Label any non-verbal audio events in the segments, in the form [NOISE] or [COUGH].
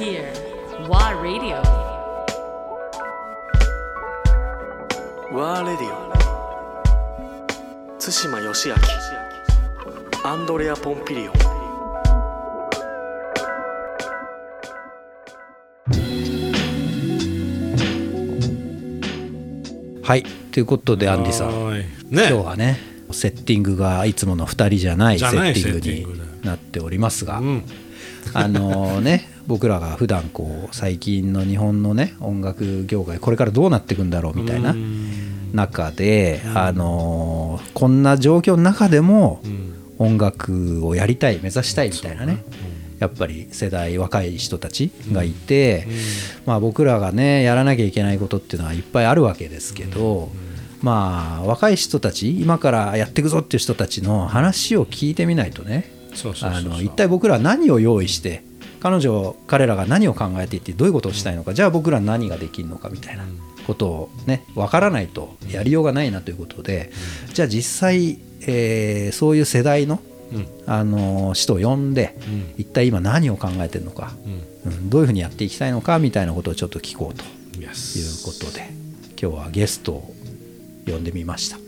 here. WA Radio. ワーレディオ対馬義明アンドレア・ポンピリオンはいということでアンディさん。はーい今日ねはねセッティングがいつもの2人じゃないセじゃないッティングセッティングになっておりますが、うん。あのね僕らが普段こう最近の日本のね音楽業界これからどうなっていくんだろうみたいな中で、あのこんな状況の中でも音楽をやりたい目指したいみたいなねやっぱり世代若い人たちがいて、まあ、僕らがねやらなきゃいけないことっていうのはいっぱいあるわけですけど、まあ若い人たち今からやっていくぞっていう人たちの話を聞いてみないとねあの一体僕らは何を用意して彼女彼らが何を考えていてどういうことをしたいのかじゃあ僕ら何ができるのかみたいなことをね分からないとやりようがないなということでじゃあ実際、えーそういう世代のうん。あの人を呼んでうん。一体今何を考えてるのか、うん。うん。どういうふうにやっていきたいのかみたいなことをちょっと聞こうということで今日はゲストを呼んでみました。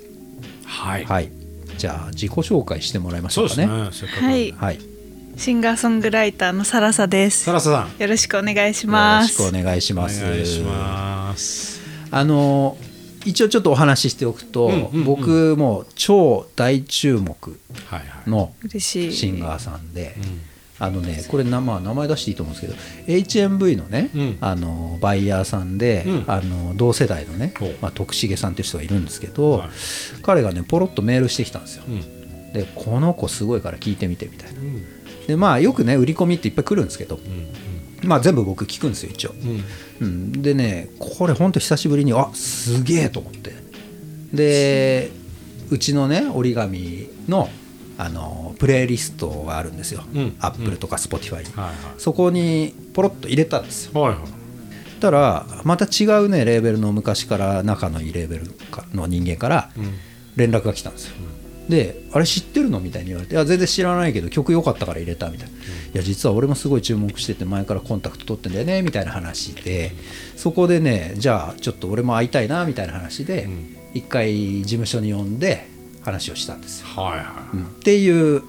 はい。はい、じゃあ自己紹介してもらいましょうかね。ね。はいはい、よシンガーソングライターのサラサです。サラサさん。よろしくお願いしろます。しくお願いしおます。願いします。あの一応ちょっとお話ししておくと、うんうんうん。僕も超大注目はいはい。のシンガーさんで、うん。あのねこれな、まあ、名前出していいと思うんですけど HMV のね、うん。あのバイヤーさんで、うん。あの同世代のねまあ、徳重さんっていう人がいるんですけど、はい。彼がねポロッとメールしてきたんですよ。うん。でこの子すごいから聞いてみてみたいな。う。んでまあよくね売り込みっていっぱい来るんですけど、うんまあ、全部僕聞くんですよ一応。うん。うん、でねこれほんと久しぶりにあすげえと思って。でうちのね折り紙のあのプレイリストがあるんですよ、うん。アップルとか Spotify に、はいはい。そこにポロッと入れたんですよ。はいはい。たらまた違うねレーベルの昔から仲のいいレーベルかの人間からうん。連絡が来たんですよ、であれ知ってるのみたいに言われて「いや全然知らないけど曲良かったから入れた」みたいな「いや実は俺もすごい注目してて前からコンタクト取ってんだよね」みたいな話でそこでねじゃあちょっと俺も会いたいなみたいな話でん。一回事務所に呼んで話をしたんですよ、はいはうん。っていう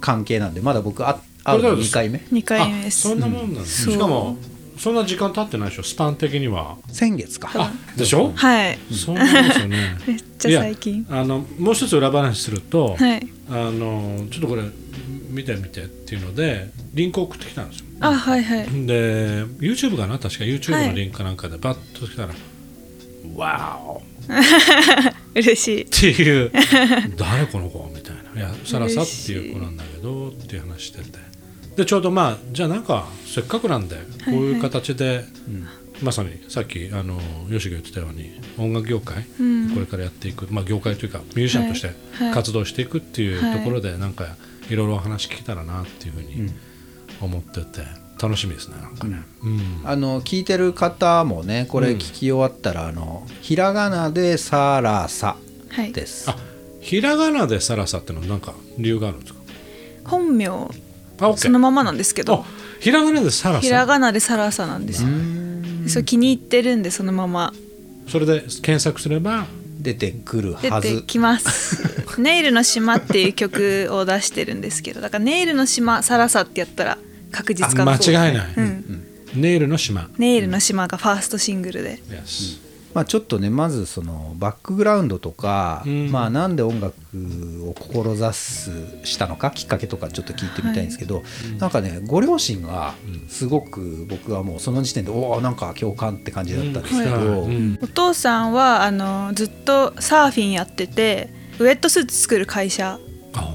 関係なんでまだ僕あ会うの2回目。2回目です。そんなもんなんですうん。しかもそんな時間経ってないでしょスパン的には。先月か。あでしょ？はい。そうなんですよね。[LAUGHS] めっちゃ最近。あのもう一つ裏話すると、はい。あのちょっとこれ見てみてっていうのでリンク送ってきたんですよ。あはいはい。で YouTube かな？確か。YouTube はいのリンクかなんかでバッと来たら「わーお! [LAUGHS]」っ嬉しい。ていう「[LAUGHS] 誰この子?」みたいな「いやサラサっていう子なんだけど」っていう話しててでちょうどまあじゃあなんかせっかくなんでこういう形で、まさにさっきあのヨシが言ってたように音楽業界、うん。これからやっていく、まあ、業界というかミュージシャンとしてはい。はい。活動していくっていうはい。ところでなんかいろいろお話聞けたらなっていうふうに思ってて楽しみですねなんかね。うん。あの聞いてる方もねこれ聞き終わったら、あのひらがなで「サラサはい」です、あひらがなでサラサってのは何か理由があるんですか？本名あ、オッケー。そのままなんですけあど、ひらがなでサラひらサ。がなでサラサなんですよ。そう気に入ってるんでそのまま。それで検索すれば、出てくる出はず。てきます「[LAUGHS] ネイルの島」っていう曲を出してるんですけどだから「ネイルの島サラサ」ってやったら確実かな間違いない。うん。ネイルの島。ネイルの島がファーストシングルで。Yes まあ、ちょっとねまずそのバックグラウンドとか、うん。まあ、なんで音楽を志すしたのかきっかけとかちょっと聞いてみたいんですけど、なんかねご両親がすごく僕はもうその時点でおおんか共感って感じだったんですけど、うん。お父さんはあのずっとサーフィンやっててウェットスーツ作る会社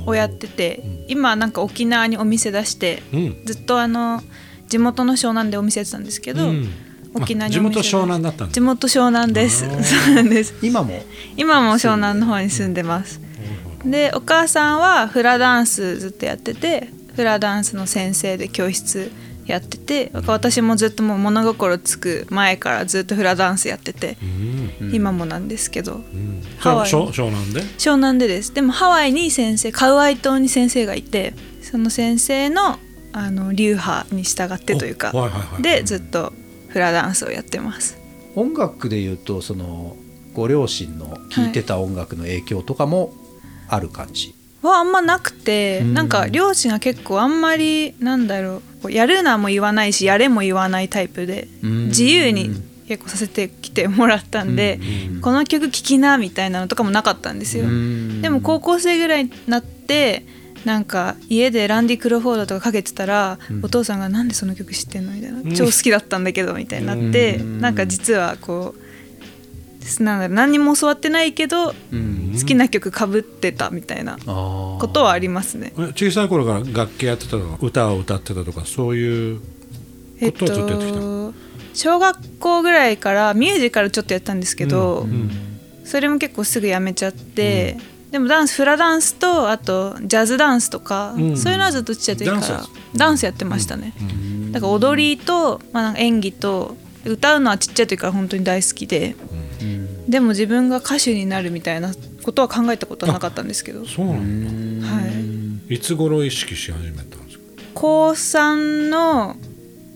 をやってて今なんか沖縄にお店出してうん。ずっとあの地元の湘南でお店やってたんですけど、うん沖縄にあ地元湘南だった。地元湘南です。そうなんです。今も？今も湘南の方に住んでます。でお母さんはフラダンスずっとやっててフラダンスの先生で教室やってて私もずっともう物心つく前からずっとフラダンスやってて、うん。今もなんですけど。うん。ハワイ湘湘南で？湘南でです。でもハワイに先生カウアイ島に先生がいてその先生のあの流派に従ってというか、いはいはい。でずっとフラダンスをやってます。音楽でいうとそのご両親の聴いてた音楽の影響とかもある感じ、はあんまなくて、うん。なんか両親が結構あんまりなんだろうやるなも言わないしやれも言わないタイプで、うん。自由に結構させてきてもらったんで、この曲聴きなみたいなのとかもなかったんですよ。うん。でも高校生ぐらいになってなんか家でランディ・クロフォードとかかけてたら、お父さんが「なんでその曲知ってんの?」みたいな「超好きだったんだけど」みたいになって、うん。なんか実はこうなんだろう何にも教わってないけど、うん。好きな曲かぶってたみたいなことはありますね。え小さい頃から楽器やってたとか歌を歌ってたとかそういうえっことはずっとやってきたと小学校ぐらいからミュージカルちょっとやったんですけど、それも結構すぐやめちゃって、でもダンスフラダンスとあとジャズダンスとか、うん。そういうのはずっとちっちゃい時からダンスや。ダンスやってましたね、だから踊りと、まあ、なんか演技と歌うのはちっちゃい時から本当に大好きで、でも自分が歌手になるみたいなことは考えたことはなかったんですけど、そうなんだ。はい、いつ頃意識し始めたんですか？高3の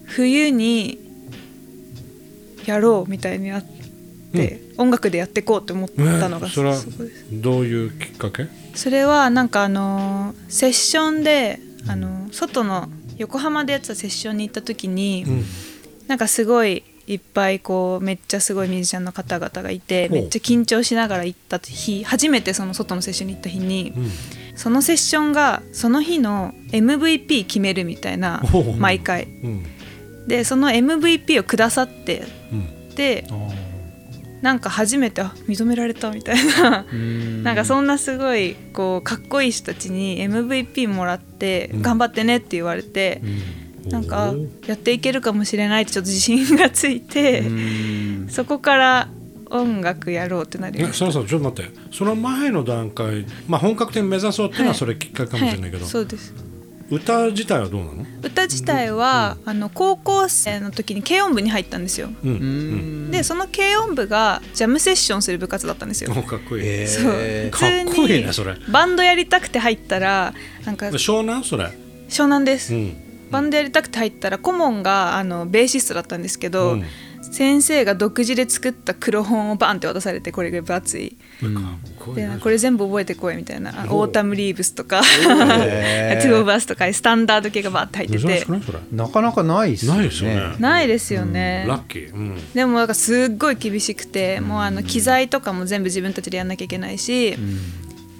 冬にやろうみたいになって、音楽でやっていこうって思ったのがえそれはどういうきっかけ？それはなんかあのーセッションであのー外の横浜でやってたセッションに行った時に、ん。なんかすごいいっぱいこうめっちゃすごいミュージシャンの方々がいてめっちゃ緊張しながら行った日初めてその外のセッションに行った日に、そのセッションがその日の MVP 決めるみたいな毎回。うん。でその MVP をくださってうん。でなんか初めてあ認められたみたいな。なんかそんなすごいこうかっこいい人たちに MVP もらってうん。頑張ってねって言われて、なんかおー。やっていけるかもしれないってちょっと自信がついて、そこから音楽やろうってなりえましそろそろちょっと待って。その前の段階、まあ、本格的に目指そうっていうのははい。それきっかけた。かもしれないけど、そうです歌自体はどうなの？歌自体は、あの高校生の時に軽音部に入ったんですよ。うん。うん。でその軽音部がジャムセッションする部活だったんですよ。おかっこいい、えそう。ーかっこいいねそれ。バンドやりたくて入ったらなんか湘南？それ、湘南です、うん。バンドやりたくて入ったら顧問があのベーシストだったんですけど、うん先生が独自で作った黒本をバンって渡されてこれぐらい分厚い。かっこいいでねこれ全部覚えてこいみたいな。 Autumn Leaves とかへー。トゥーバースとかスタンダード系がバーって入って珍しくないそれ、なかなかないっすよね。ないですよね。ないですよね、ラッキー、うん、でもなんかすっごい厳しくてもうあの機材とかも全部自分たちでやんなきゃいけないし、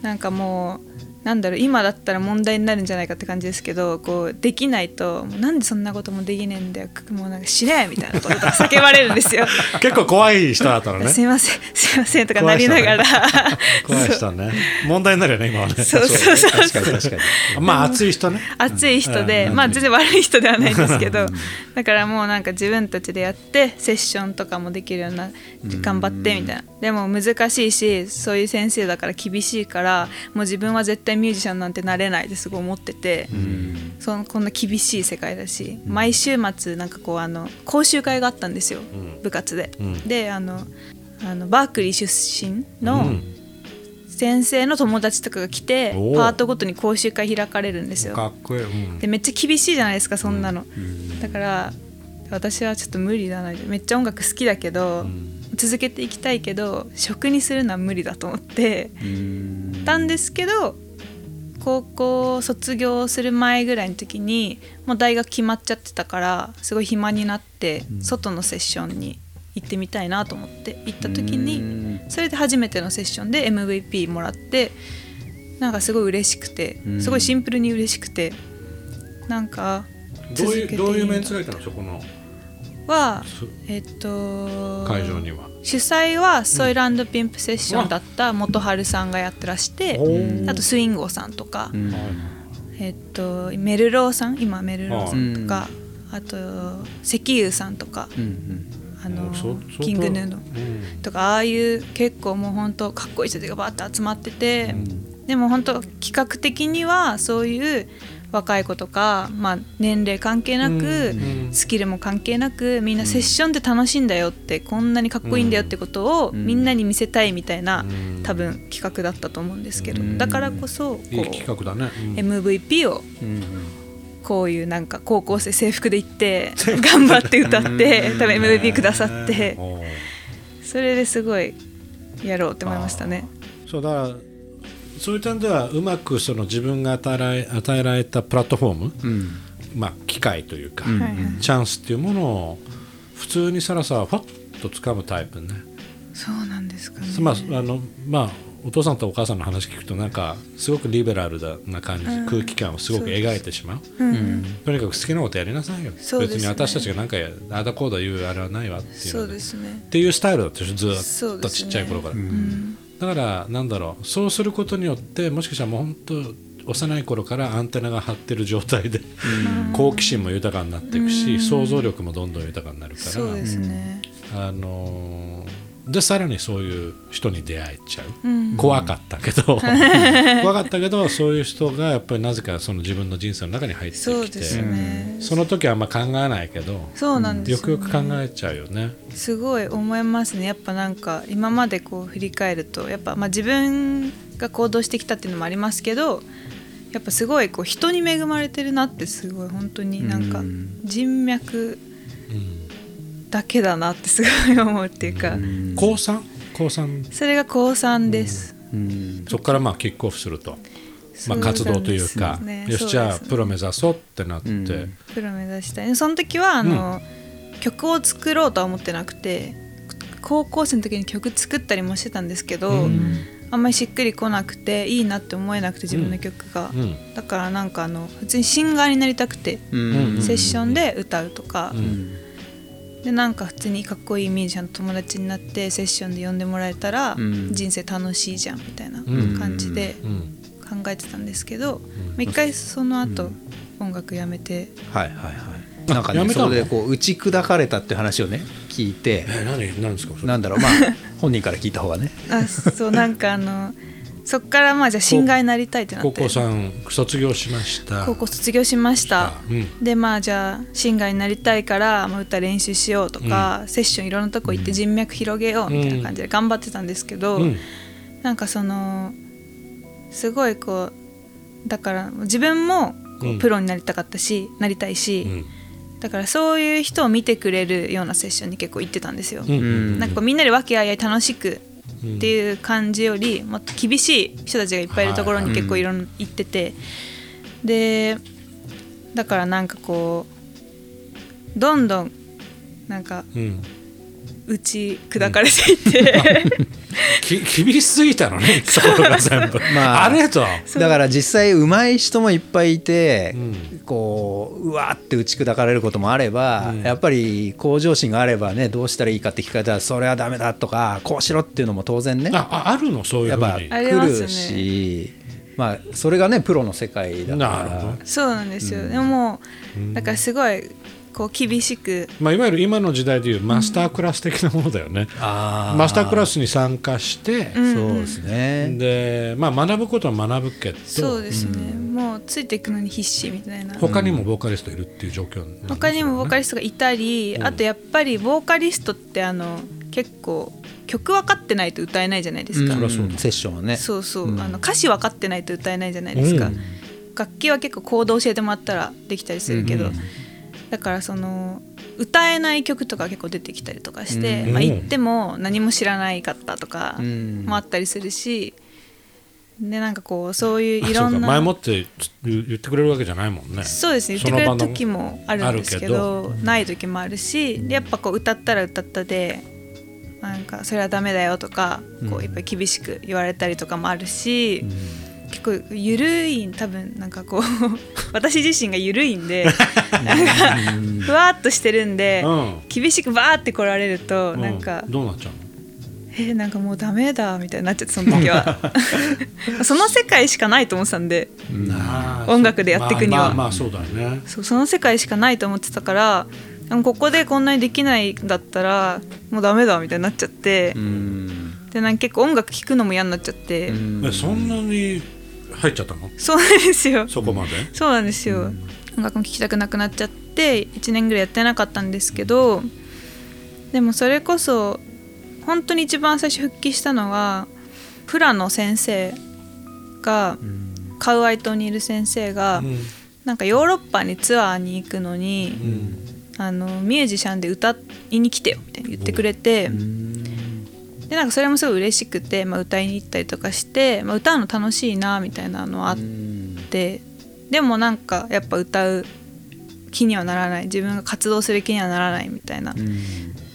なんかもうなんだろう今だったら問題になるんじゃないかって感じですけどこうできないとなんでそんなこともできねえんだよもうなんか死ねみたいなこととか [LAUGHS] 叫ばれるんですよ。結構怖い人だったらね。すいませんすいませんとかなりながら。[LAUGHS] 怖い人はね。問題になるよね今はね。そう。そうそう確かに確かに。まあ熱い人ね。熱い人で、うん。まあ全然悪い人ではないんですけどだからもうなんか自分たちでやってセッションとかもできるような頑張ってみたいな。でも難しいしそういう先生だから厳しいからもう自分は絶対ミュージシャンなんてなれないってすごい思ってて、そのこんな厳しい世界だし毎週末なんかこうあの講習会があったんですよ、部活で。ん。であのあのバークリー出身の、うん。先生の友達とかが来てパートごとに講習会開かれるんですよ。かっこいい、うん。でめっちゃ厳しいじゃないですかそんなの、だから私はちょっと無理だなめっちゃ音楽好きだけど、続けていきたいけど職にするのは無理だと思ってたんですけど高校卒業する前ぐらいの時にもう大学決まっちゃってたからすごい暇になって外のセッションに行ってみたいなと思って行った時にそれで初めてのセッションで MVP もらってなんかすごい嬉しくてすごいシンプルに嬉しくてなんかどう続けていうどういうメンツがいたのそこの？はすえっと会場には。主催はソイルピンプセッションだった元春さんがやってらしてあとスインゴさんとか、えっとメルローさん今メルローさんとか、あと石油さんとか、あのそキングヌーのうん。とかああいう結構もう本当かっこいい人たちがバーッと集まってて、でも本当企画的にはそういう若い子とか、まあ、年齢関係なく、スキルも関係なくみんなセッションで楽しいんだよってこんなにかっこいいんだよってことをみんなに見せたいみたいな、多分企画だったと思うんですけど、だからこそこう MVP をこういうなんか高校生制服で行って [LAUGHS] 頑張って歌って多分 MVP くださってそれですごいやろうって思いましたね。そうだからそういう点ではうまくその自分が与えられ与えられたプラットフォーム、うん。まあ、機会というか、はいはい。チャンスっていうものを普通にさらさらファッと掴むタイプね、そうなんですかね。まああのまあお父さんとお母さんの話聞くとなんかすごくリベラルな感じ、空気感をすごく描いてしまう。うん。とにかく好きなことやりなさいよ、ね。別に私たちが何かやああだこうだ言うあれはないわっていうそうのでですね。っ。ていうスタイルだったでしょずっとちっちゃい頃から、うんだからなんだろうそうすることによってもしかしたらもう本当幼い頃からアンテナが張ってる状態で、好奇心も豊かになっていくし、想像力もどんどん豊かになるから。ね。あのーでさらにそういう人に出会えちゃう、うん。怖かったけど。[LAUGHS] 怖かったけどそういう人がやっぱりなぜかその自分の人生の中に入ってきて。そうですね。その時はあんま考えないけどそうなんですよ、ね。よくよく考えちゃうよね。すごい思いますね。やっぱなんか今までこう振り返るとやっぱまあ自分が行動してきたっていうのもありますけどやっぱすごいこう人に恵まれてるなってすごい本当になんかうん。人脈うんだけだなってすごい思うっていうか。高三？高三。それが高3です、うん。そこからまあキックオフすると、まあ、活動というか。ね。よしじゃあプロ目指そうってなって、うん。プロ目指したい。その時はあの、曲を作ろうとは思ってなくて高校生の時に曲作ったりもしてたんですけど、うん。あんまりしっくりこなくていいなって思えなくて自分の曲が、うん。だからなんかあの普通にシンガーになりたくて、うん。セッションで歌うとか、うんでなんか普通にかっこいいミュージシャンの友達になってセッションで呼んでもらえたら、うん。人生楽しいじゃんみたいなうん。感じでうん。考えてたんですけど、まあ一回その後、音楽やめて。はいはいはい。なんかねそれでこう打ち砕かれたって話をね聞いて。え何？何ですかなんだろう。まあ本人から聞いた方がね。あそうなんかあのそっからまあじゃあシンガーになりたいってなって。高校さん卒業しました。高校卒業しました、うん。でまあじゃあシンガーになりたいから、まあ、歌練習しようとか、セッションいろんなとこ行って人脈広げようみたいな感じで頑張ってたんですけど、うん。なんかそのすごいこうだから自分もこうん。うプロになりたかったし、なりたいし、うん。だからそういう人を見てくれるようなセッションに結構行ってたんですよ。うん。うん。なんかこうみんなで和気あいあい楽しくうんっていう感じよりもっと厳しい人たちがいっぱいいるところに結構いろんな行ってて。でだからなんかこうどんどんなんかうん打ち砕かれていって、き [LAUGHS] 厳しすぎたのね行くところが全部。まああれと。だから実際上手い人もいっぱいいて、うん。こううわーって打ち砕かれることもあれば、うん。やっぱり向上心があればねどうしたらいいかって聞かれたらそれはダメだとかこうしろっていうのも当然ねあああるの？そういうやっぱ来るし、まあそれがねプロの世界だから。なるほど。そうなんですよ、でもだからすごいこう厳しく。まあ、いわゆる今の時代でいうマスタークラス的なものだよね、あマスタークラスに参加して、そうですね、で、まあ、学ぶことは学ぶけどそうですね、もうついていくのに必死みたいな。他にもボーカリストいるっていう状況ね。他にもボーカリストがいたり、うん。あとやっぱりボーカリストってあの結構曲分かってないと歌えないじゃないですか、うん。セッションはね。そうそう、うん。あの歌詞分かってないと歌えないじゃないですか、うん。楽器は結構コード教えてもらったらできたりするけど、うんだからその歌えない曲とか結構出てきたりとかして、うん。まあ、言っても何も知らないかったとかうん。もあったりするし、でなんかこうそういういろんな前もって言ってくれるわけじゃないもんね。そうですね。言ってくれる時もあるんですけどない時もあるしでやっぱこう歌ったら歌ったでなんかそれはダメだよとかこうやっぱり厳しく言われたりとかもあるし、結構緩い多分なんかこう [LAUGHS] 私自身が緩いんで [LAUGHS] なんかふわっとしてるんで、うん。厳しくバーって来られるとなんかう、どうなっちゃうの？えーなんかもうダメだみたいになっちゃってその時は。[LAUGHS] その世界しかないと思ってたんで音楽でやっていくには。まあまあまあそうだよね。そうその世界しかないと思ってたからここでこんなにできないんだったらもうダメだみたいになっちゃって、うん。でなんか結構音楽聴くのも嫌になっちゃって、そんなに入っちゃったの？そうなんですよ。そこまで？そうなんですよ、音楽も聴きたくなくなっちゃって1年ぐらいやってなかったんですけどでもそれこそ本当に一番最初復帰したのはフラの先生が、カウアイ島にいる先生が、うん。なんかヨーロッパにツアーに行くのに、うん。あのミュージシャンで歌いに来てよみたいに言ってくれて、でなんかそれもすごい嬉しくて、まあ、歌いに行ったりとかして、まあ、歌うの楽しいなみたいなのはあって、でもなんかやっぱ歌う気にはならない。自分が活動する気にはならないみたいな、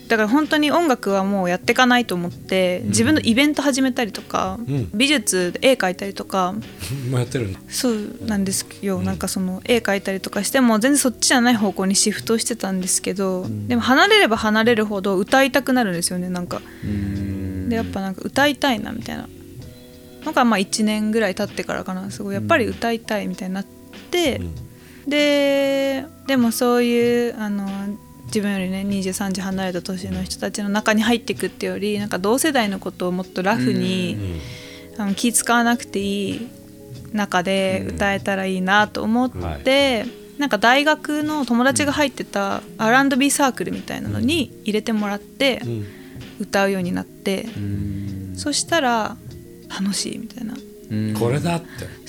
だから本当に音楽はもうやっていかないと思って自分のイベント始めたりとか、ん。美術で絵描いたりとか。[LAUGHS] もうやってるんだそうなんですよ、なんかその絵描いたりとかしても全然そっちじゃない方向にシフトしてたんですけど、でも離れれば離れるほど歌いたくなるんですよねなんか。でやっぱなんか歌いたいなみたいな。のがまあ1年ぐらい経ってからかな。すごいやっぱり歌いたいみたいになって、ででもそういうあの自分よりね23時離れた年の人たちの中に入っていくってよりなんか同世代のことをもっとラフに、あの気使わなくていい中で歌えたらいいなと思って、なんか大学の友達が入ってた R&B サークルみたいなのに入れてもらって歌うようになって、そしたら楽しいみたいな。これだって。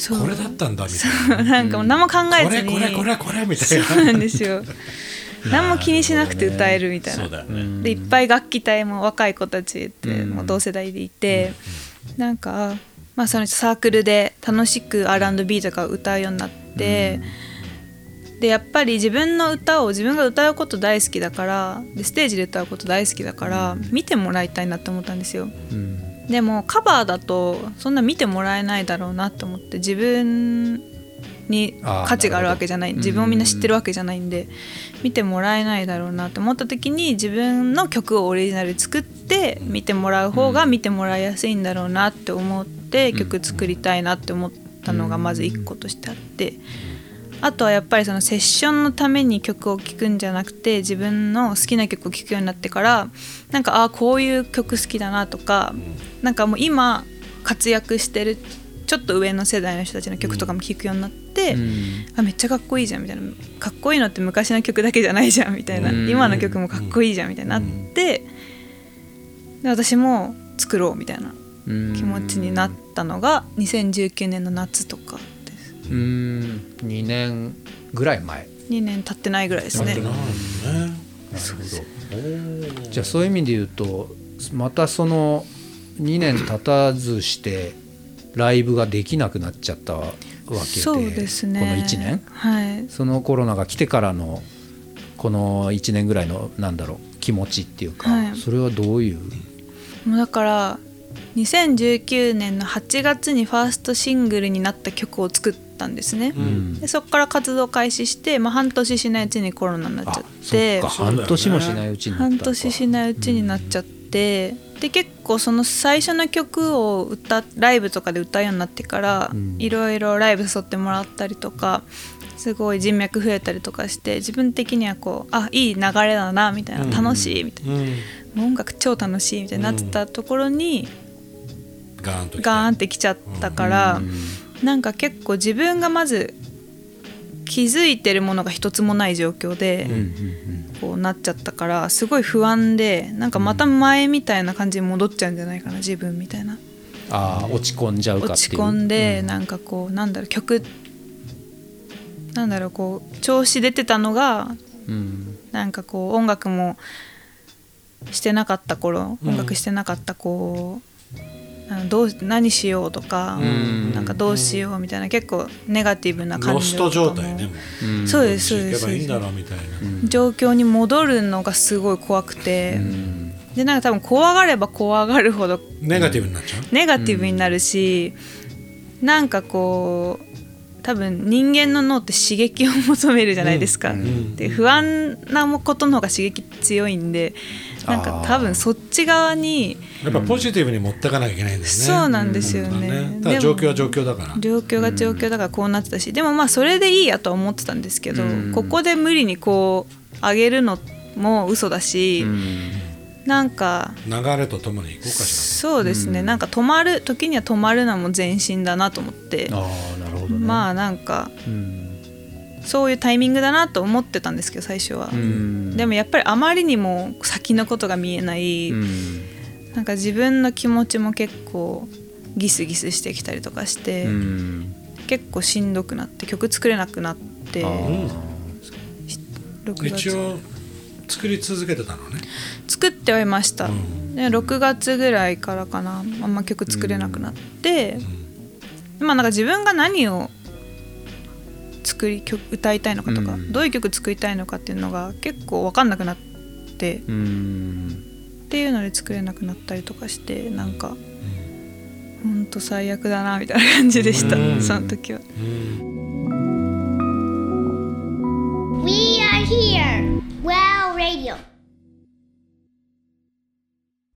これだったんだみたいな。なんかもう何も考えこずに。れこれこれこれみたいそうななんですよ。[LAUGHS] 何も気にしなくて歌えるみたいな。そうだよね。でいっぱい楽器隊も若い子たちってうん。もう同世代でいて、なんか、まあ、そのサークルで楽しく R&B とかを歌うようになって、でやっぱり自分の歌を自分が歌うこと大好きだからでステージで歌うこと大好きだから見てもらいたいなって思ったんですよ。でもカバーだとそんな見てもらえないだろうなと思って自分に価値があるわけじゃない。自分をみんな知ってるわけじゃないんで見てもらえないだろうなと思った時に自分の曲をオリジナルで作って見てもらう方が見てもらいやすいんだろうなって思って曲作りたいなって思ったのがまず一個としてあって。あとはやっぱりそのセッションのために曲を聴くんじゃなくて自分の好きな曲を聴くようになってからなんかああこういう曲好きだなとか、なんかもう今活躍してるちょっと上の世代の人たちの曲とかも聴くようになって、あめっちゃかっこいいじゃんみたいな。かっこいいのって昔の曲だけじゃないじゃんみたいな、うん。今の曲もかっこいいじゃんみたいになって、で私も作ろうみたいな気持ちになったのが2019年の夏とかうん。2年ぐらい前。2年経ってないぐらいですね。なるほどね。なるほどじゃあそういう意味で言うとまたその2年経たずしてライブができなくなっちゃったわけでそうですね。この1年？はい。そのコロナが来てからのこの1年ぐらいのなんだろう気持ちっていうか、はい。それはどういう？もうだから2019年の8月にファーストシングルになった曲を作ったんですね、でそこから活動開始して、まあ、半年しないうちにコロナになっちゃって。そっか。半年もしないうちになった。半年しないうちになっちゃって、で結構その最初の曲を歌ライブとかで歌うようになってから、いろいろライブ誘ってもらったりとかすごい人脈増えたりとかして自分的にはこうあいい流れだなみたいな楽しいみたいな、うん。音楽超楽しいみたいになってたところに、ガーンときて。ガーンってきちゃったから、なんか結構自分がまず気づいてるものが一つもない状況で、こうなっちゃったからすごい不安でなんかまた前みたいな感じに戻っちゃうんじゃないかな自分みたいな。あー落ち込んじゃう落ち込んで、なんかこうなんだろう曲なんだろうこう調子出てたのがうん。なんかこう音楽もしてなかった頃、音楽してなかったこうあのどう何しようとか、ん。なんかどうしようみたいな結構ネガティブな感ロスト情とかも。状態ねそうですそうです状況に戻るのがすごい怖くて、うん。でなんか多分怖がれば怖がるほどネガティブになっちゃう？ネガティブになるし、なんかこう多分人間の脳って刺激を求めるじゃないですか、ん。で不安なことの方が刺激強いんでなんか多分そっち側にやっぱポジティブに持ってかなきゃいけないんだよね。そうなんですよね。本当はただ状況は状況だから。状況が状況だからこうなってたし、でもまあそれでいいやとは思ってたんですけど、うん。ここで無理にこう上げるのも嘘だし、うん。なんか流れとともに行こうかしそうですね、なんか止まる時には止まるのも前進だなと思って。ああなるほどね。まあなんかうんそういうタイミングだなと思ってたんですけど最初は、うん。でもやっぱりあまりにも先のことが見えない、うん。なんか自分の気持ちも結構ギスギスしてきたりとかして、うん。結構しんどくなって曲作れなくなっってあー。6月。一応作り続けてたのね。作ってはいました、うん。で6月ぐらいからかな。あんま曲作れなくなって、まあなんか自分が何を作り曲歌いたいのかとか、うん。どういう曲作りたいのかっていうのが結構分かんなくなってうーん。っていうので作れなくなったりとかしてなんかほんと最悪だなみたいな感じでした、うん。その時は。うん。We are here.